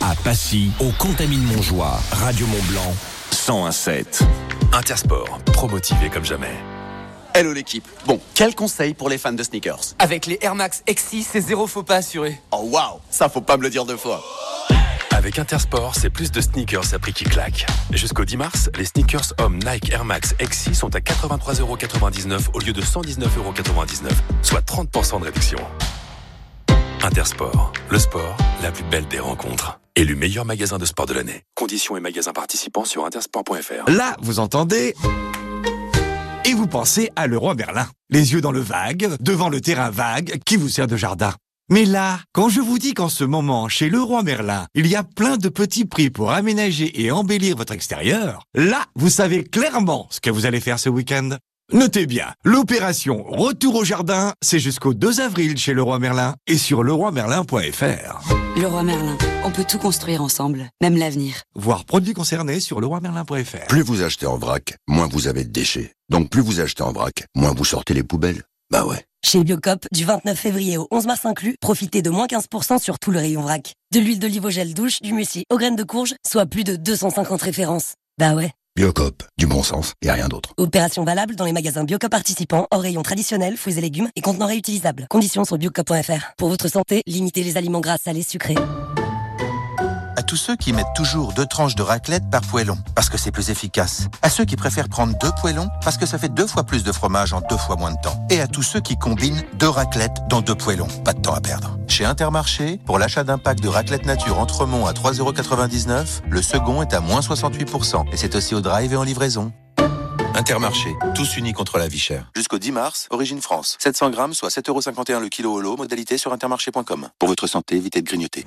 À Passy, au Contamine Montjoie, Radio Mont Blanc, 101.7. Intersport, promotivé comme jamais. Hello l'équipe. Bon, quel conseil pour les fans de sneakers Avec les Air Max X6, c'est zéro faux pas assuré. Oh waouh, ça faut pas me le dire deux fois. Avec Intersport, c'est plus de sneakers à prix qui claque. Jusqu'au 10 mars, les sneakers hommes Nike Air Max XC sont à 83,99€ au lieu de 119,99€, soit 30% de réduction. Intersport, le sport, la plus belle des rencontres. Élu meilleur magasin de sport de l'année. Conditions et magasins participants sur intersport.fr. Là, vous entendez et vous pensez à Leroy Merlin. Les yeux dans le vague, devant le terrain vague qui vous sert de jardin. Mais là, quand je vous dis qu'en ce moment, chez Leroy Merlin, il y a plein de petits prix pour aménager et embellir votre extérieur, là, vous savez clairement ce que vous allez faire ce week-end. Notez bien, l'opération Retour au jardin, c'est jusqu'au 2 avril chez Leroy Merlin et sur leroymerlin.fr. Leroy Merlin, on peut tout construire ensemble, même l'avenir. Voir produits concernés sur leroymerlin.fr. Plus vous achetez en vrac, moins vous avez de déchets. Donc plus vous achetez en vrac, moins vous sortez les poubelles. Bah ouais. Chez Biocop, du 29 février au 11 mars inclus, profitez de moins 15% sur tout le rayon vrac. De l'huile d'olive au gel douche, du muesli aux graines de courge, soit plus de 250 références. Bah ouais. Biocop, du bon sens et rien d'autre. Opération valable dans les magasins Biocop participants, hors rayon traditionnel, fruits et légumes et contenants réutilisables. Conditions sur biocop.fr. Pour votre santé, limitez les aliments gras, salés, sucrés. À tous ceux qui mettent toujours deux tranches de raclette par poêlon, parce que c'est plus efficace. À ceux qui préfèrent prendre deux poêlons, parce que ça fait deux fois plus de fromage en deux fois moins de temps. Et à tous ceux qui combinent deux raclettes dans deux poêlons. Pas de temps à perdre. Chez Intermarché, pour l'achat d'un pack de raclette nature Entremont à 3,99€, le second est à moins 68%. Et c'est aussi au drive et en livraison. Intermarché, tous unis contre la vie chère. Jusqu'au 10 mars, Origine France. 700 grammes, soit 7,51€ le kilo au lot, modalité sur intermarché.com. Pour votre santé, évitez de grignoter.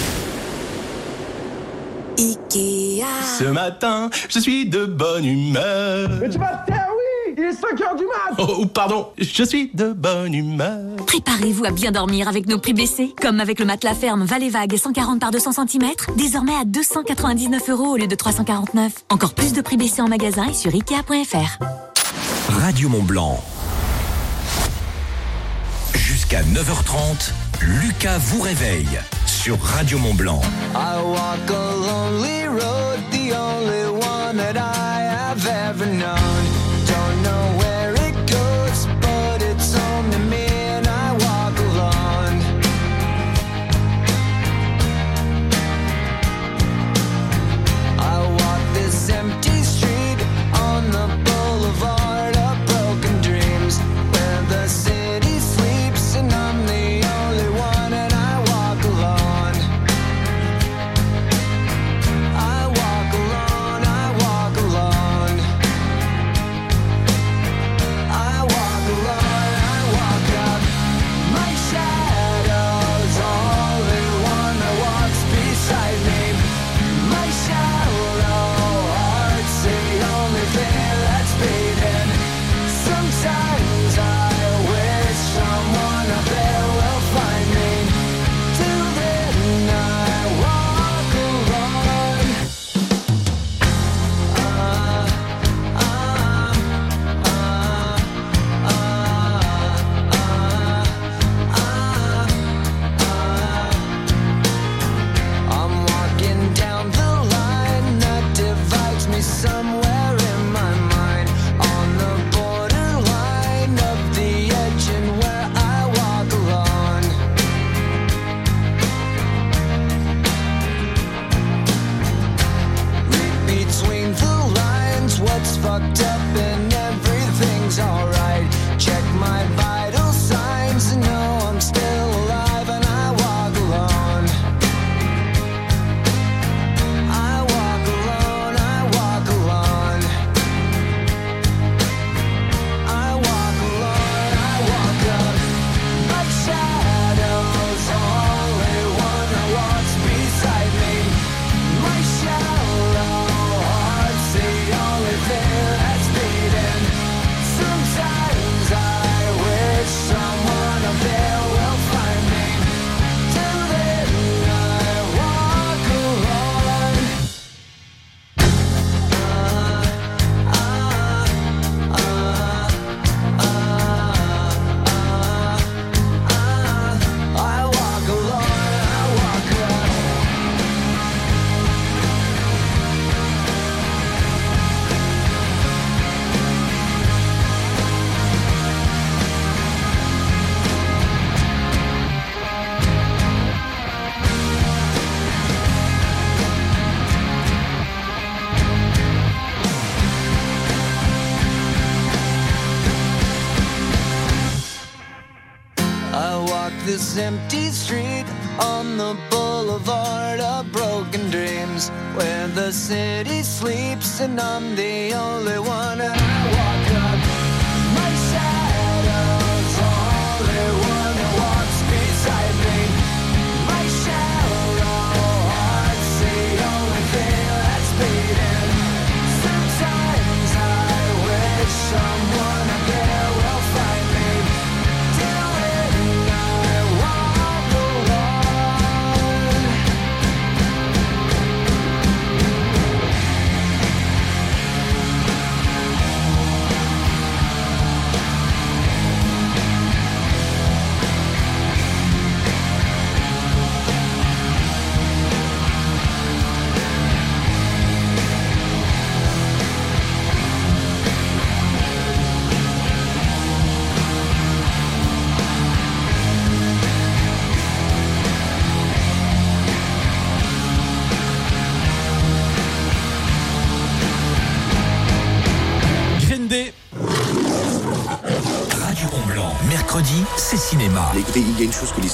Ikea. Ce matin, je suis de bonne humeur. Mais tu vas te taire, oui Il est 5 heures du mat Oh, pardon, je suis de bonne humeur. Préparez-vous à bien dormir avec nos prix baissés. Comme avec le matelas ferme Valley Vague 140 par 200 cm, désormais à 299 euros au lieu de 349. Encore plus de prix baissés en magasin et sur Ikea.fr. Radio Mont Blanc. Jusqu'à 9h30, Lucas vous réveille sur Radio Mont Blanc. I walk a lonely road, the only one that I have ever known.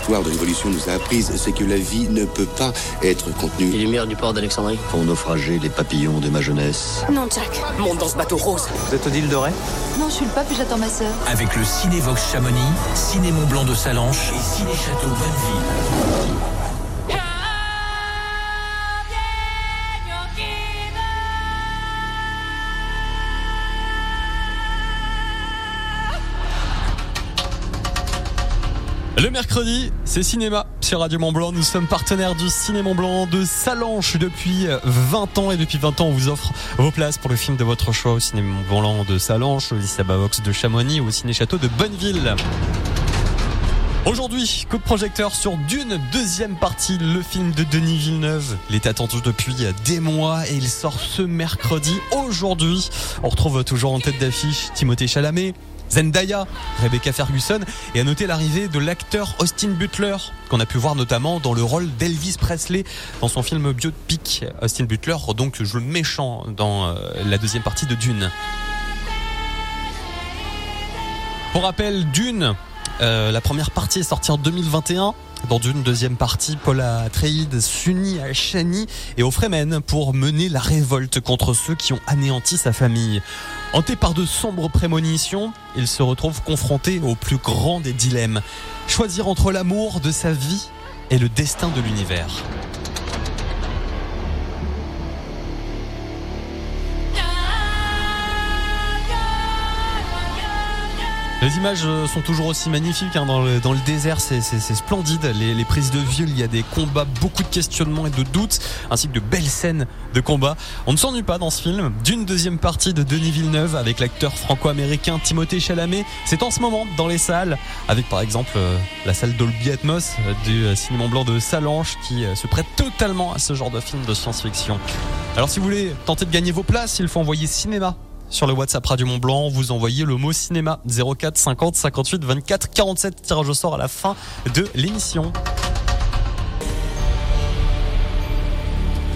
L'histoire de l'évolution nous a apprise, c'est que la vie ne peut pas être contenue. Les lumières du port d'Alexandrie Pour naufrager les papillons de ma jeunesse. Non, Jack. Monte dans ce bateau rose. Vous êtes Odile Doré Non, je suis le pape et j'attends ma sœur. Avec le Cinévox Chamonix, Ciné Mont Blanc de Salanches et Ciné Château Bonneville. Le mercredi, c'est cinéma sur Radio Mont Blanc. Nous sommes partenaires du Ciné Mont Blanc de Salanches depuis 20 ans et depuis 20 ans, on vous offre vos places pour le film de votre choix au Ciné Mont Blanc de Salanches, au lycée de Chamonix ou au Ciné Château de Bonneville. Aujourd'hui, coup de projecteur sur Dune, deuxième partie, le film de Denis Villeneuve. Il est attendu depuis des mois et il sort ce mercredi. Aujourd'hui, on retrouve toujours en tête d'affiche Timothée Chalamet, Zendaya, Rebecca Ferguson et à noter l'arrivée de l'acteur Austin Butler qu'on a pu voir notamment dans le rôle d'Elvis Presley dans son film biopic. Austin Butler donc joue le méchant dans euh, la deuxième partie de Dune. Pour rappel, Dune, euh, la première partie est sortie en 2021. Dans Dune, deuxième partie, Paula Atreides s'unit à Shani et au Fremen pour mener la révolte contre ceux qui ont anéanti sa famille. Hanté par de sombres prémonitions, il se retrouve confronté au plus grand des dilemmes. Choisir entre l'amour de sa vie et le destin de l'univers. Les images euh, sont toujours aussi magnifiques hein, dans, le, dans le désert, c'est splendide. Les, les, prises de vue, il y a des combats, beaucoup de questionnements et de doutes, ainsi que de belles scènes de combat. On ne s'ennuie pas dans ce film. D'une deuxième partie de Denis Villeneuve avec l'acteur franco-américain Timothée Chalamet. C'est en ce moment dans les salles, avec par exemple euh, la salle Dolby Atmos euh, du cinéma blanc de Salange qui se prête totalement à ce genre de film de science-fiction. Alors si vous voulez tenter de gagner vos places, il faut envoyer cinéma sur le WhatsApp Radio Mont Blanc, vous envoyez le mot cinéma. 04 50 58 24 47 tirage au sort à la fin de l'émission.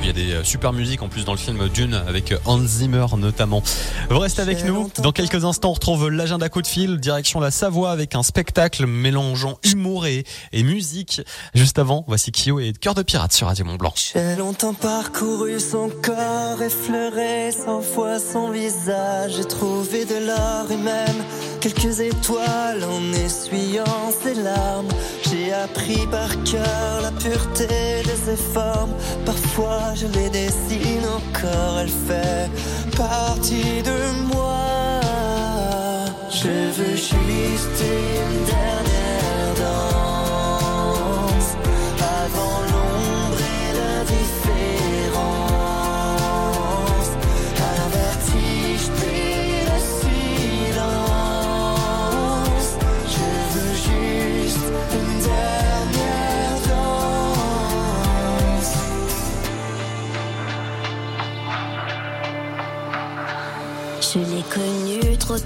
Il y a des super musiques en plus dans le film Dune avec Hans Zimmer notamment. Vous restez avec nous. Dans quelques instants, on retrouve l'agenda coup de fil, direction la Savoie avec un spectacle mélangeant humour et, et musique. Juste avant, voici Kyo et Cœur de pirate sur Radio Mont Blanc. J'ai longtemps parcouru son corps, effleuré cent fois son visage. J'ai trouvé de l'or et même quelques étoiles en essuyant ses larmes. J'ai appris par cœur la pureté de ses formes. Parfois je les dessine encore, elle fait partie de moi. Je veux juste une dernière danse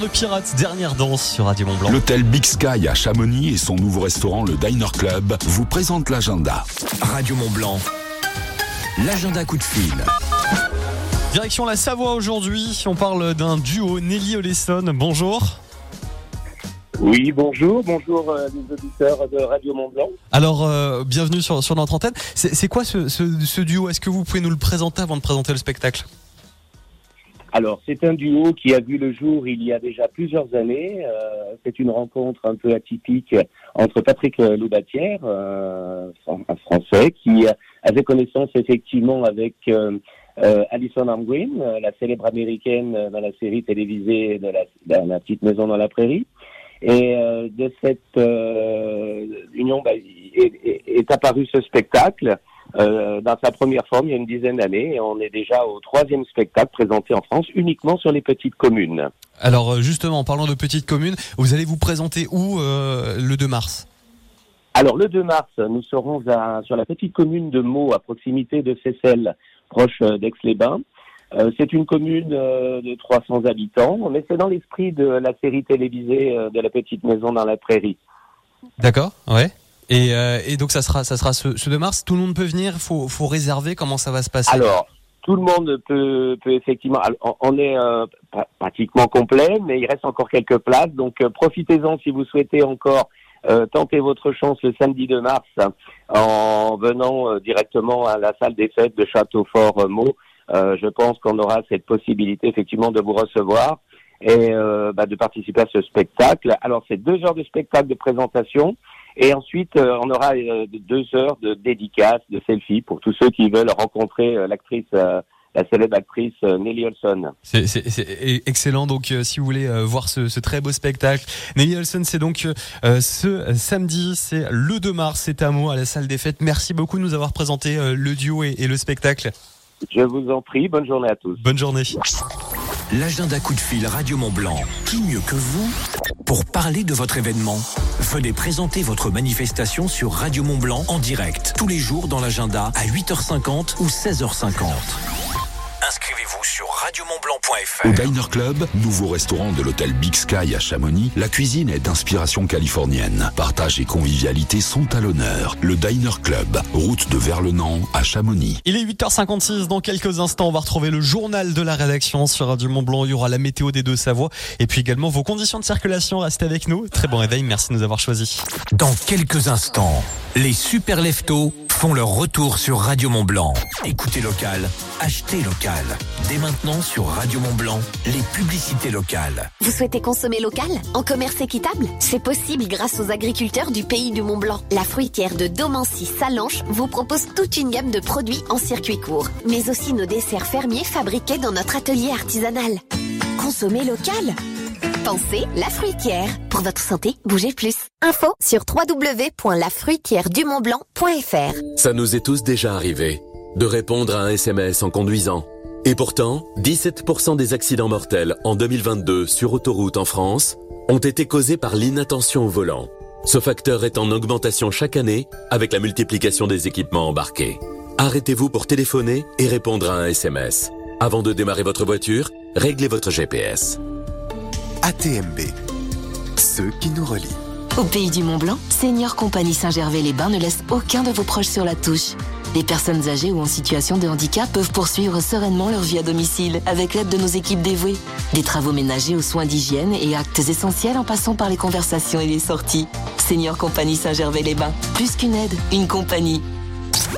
de pirate, dernière danse sur Radio Mont Blanc. L'hôtel Big Sky à Chamonix et son nouveau restaurant, le Diner Club, vous présentent l'agenda. Radio Mont Blanc. L'agenda coup de fil. Direction la Savoie aujourd'hui. On parle d'un duo Nelly Olesson. Bonjour. Oui, bonjour, bonjour euh, les auditeurs de Radio Mont Blanc. Alors, euh, bienvenue sur, sur notre antenne. C'est c'est quoi ce, ce, ce duo? Est-ce que vous pouvez nous le présenter avant de présenter le spectacle? Alors, c'est un duo qui a vu le jour il y a déjà plusieurs années. Euh, c'est une rencontre un peu atypique entre Patrick Loubatière, euh, un Français, qui avait connaissance effectivement avec euh, euh, Alison Armgren, euh, la célèbre américaine euh, dans la série télévisée de la, de la petite maison dans la prairie. Et de cette union bah, est apparu ce spectacle euh, dans sa première forme il y a une dizaine d'années. Et on est déjà au troisième spectacle présenté en France uniquement sur les petites communes. Alors, euh, justement, en parlant de petites communes, vous allez vous présenter où euh, le 2 mars? Alors le 2 mars, nous serons à- sur la petite commune de Meaux, à proximité de Seyssel, proche euh, d'Aix-les-Bains. Euh, c'est une commune euh, de 300 habitants, mais c'est dans l'esprit de la série télévisée euh, de la petite maison dans la prairie. D'accord, ouais. Et, euh, et donc ça sera, ça sera ce, ce 2 mars. Tout le monde peut venir. Faut, faut réserver. Comment ça va se passer? Alors, tout le monde peut, peut effectivement. on- est euh, pra- pratiquement complet, mais il reste encore quelques places. Donc, euh, profitez-en si vous souhaitez encore euh, tenter votre chance le samedi 2 mars en venant euh, directement à la salle des fêtes de Châteaufort-Meaux. Je pense qu'on aura cette possibilité effectivement de vous recevoir et bah, de participer à ce spectacle. Alors, c'est deux heures de spectacle de présentation. Et ensuite, euh, on aura euh, deux heures de dédicaces, de selfies pour tous ceux qui veulent rencontrer euh, l'actrice, la célèbre actrice Nelly Olson. C'est c'est- c'est excellent. Donc, euh, si vous voulez euh, voir ce, ce très beau spectacle, Nelly Olson, c'est donc euh, ce samedi, c'est le 2 mars, c'est à Meaux, à la salle des fêtes. Merci beaucoup de nous avoir présenté le duo et, et le spectacle. Je vous en prie, bonne journée à tous. Bonne journée. L'agenda coup de fil Radio Mont Blanc. Qui mieux que vous pour parler de votre événement? Venez présenter votre manifestation sur Radio Mont Blanc en direct tous les jours dans l'agenda à 8h50 ou 16h50. Inscrivez-vous sur radiomontblanc.fr. Au Diner Club, nouveau restaurant de l'hôtel Big Sky à Chamonix, la cuisine est d'inspiration californienne. Partage et convivialité sont à l'honneur. Le Diner Club, route de Verlenan à Chamonix. Il est 8h56. Dans quelques instants, on va retrouver le journal de la rédaction sur Radio Mont Blanc. Il y aura la météo des deux Savoies et puis également vos conditions de circulation. Restez avec nous. Très bon réveil. Merci de nous avoir choisis. Dans quelques instants, les super leftos font leur retour sur Radio Mont Blanc. Écoutez local, achetez local. Dès maintenant sur Radio Mont Blanc, les publicités locales. Vous souhaitez consommer local En commerce équitable? C'est possible grâce aux agriculteurs du pays du Mont Blanc. La fruitière de Domancy Salanche vous propose toute une gamme de produits en circuit court, mais aussi nos desserts fermiers fabriqués dans notre atelier artisanal. Consommer local Pensez la fruitière. Pour votre santé, bougez plus. Info sur www.lafruitièredumontblanc.fr Ça nous est tous déjà arrivé de répondre à un SMS en conduisant. Et pourtant, 17% des accidents mortels en 2022 sur autoroute en France ont été causés par l'inattention au volant. Ce facteur est en augmentation chaque année avec la multiplication des équipements embarqués. Arrêtez-vous pour téléphoner et répondre à un SMS. Avant de démarrer votre voiture, réglez votre GPS. ATMB. Ceux qui nous relient. Au pays du Mont Blanc, Senior Compagnie Saint-Gervais-les-Bains ne laisse aucun de vos proches sur la touche. Les personnes âgées ou en situation de handicap peuvent poursuivre sereinement leur vie à domicile avec l'aide de nos équipes dévouées. Des travaux ménagers aux soins d'hygiène et actes essentiels en passant par les conversations et les sorties. Senior Compagnie Saint-Gervais-les-Bains. Plus qu'une aide, une compagnie.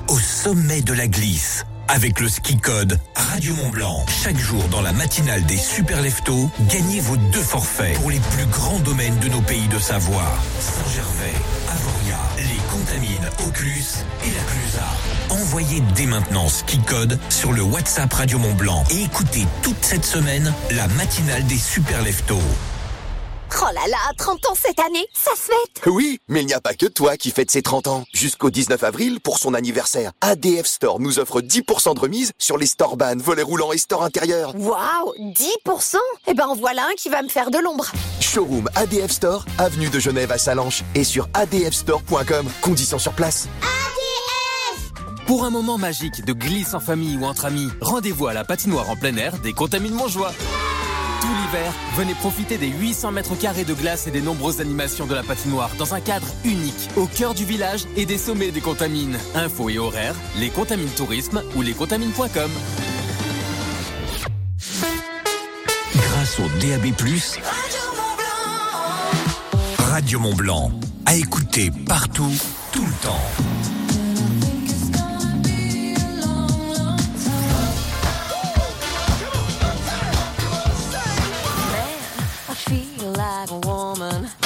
Au sommet de la glisse. Avec le ski code Radio Mont Blanc. Chaque jour dans la matinale des super leftos, gagnez vos deux forfaits pour les plus grands domaines de nos pays de Savoie. Saint-Gervais, Avoria, les Contamines, Auclus et la Clusa. Envoyez dès maintenant ski code sur le WhatsApp Radio Mont Blanc et écoutez toute cette semaine la matinale des super leftos. Oh là là, 30 ans cette année, ça se fête Oui, mais il n'y a pas que toi qui fête ses 30 ans. Jusqu'au 19 avril, pour son anniversaire, ADF Store nous offre 10% de remise sur les store ban, volets roulants et store intérieurs. Waouh 10% Eh ben en voilà un qui va me faire de l'ombre. Showroom ADF Store, avenue de Genève à Salanches et sur adfstore.com. Conditions sur place. Pour un moment magique de glisse en famille ou entre amis, rendez-vous à la patinoire en plein air des Contamines Montjoie. Tout l'hiver, venez profiter des 800 mètres carrés de glace et des nombreuses animations de la patinoire dans un cadre unique, au cœur du village et des sommets des Contamines. Infos et horaires, les Contamines Tourisme ou lescontamines.com. Grâce au DAB+, Radio Mont Blanc, à écouter partout, tout le temps. Woman.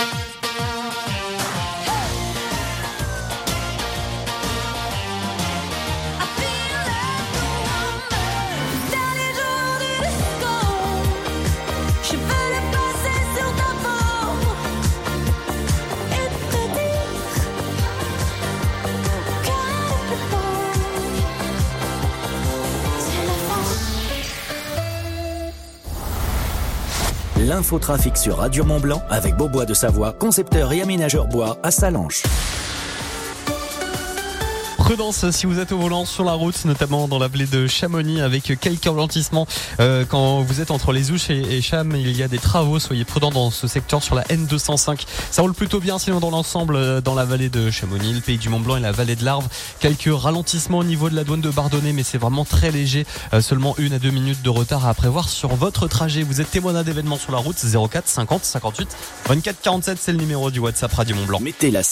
L'infotrafic sur Radio Mont Blanc avec Beaubois de Savoie, concepteur et aménageur bois à Salanches. Prudence si vous êtes au volant sur la route, notamment dans la vallée de Chamonix avec quelques ralentissements. Euh, quand vous êtes entre les Ouches et, Cham, il y a des travaux. Soyez prudents dans ce secteur sur la N205. Ça roule plutôt bien, sinon dans l'ensemble, euh, dans la vallée de Chamonix, le pays du Mont Blanc et la vallée de l'Arve. Quelques ralentissements au niveau de la douane de Bardonnay, mais c'est vraiment très léger. Euh, seulement une à deux minutes de retard à prévoir sur votre trajet. Vous êtes témoin d'un événement sur la route 04 50 58 24 47, c'est le numéro du WhatsApp Radio Mont Blanc. Mettez la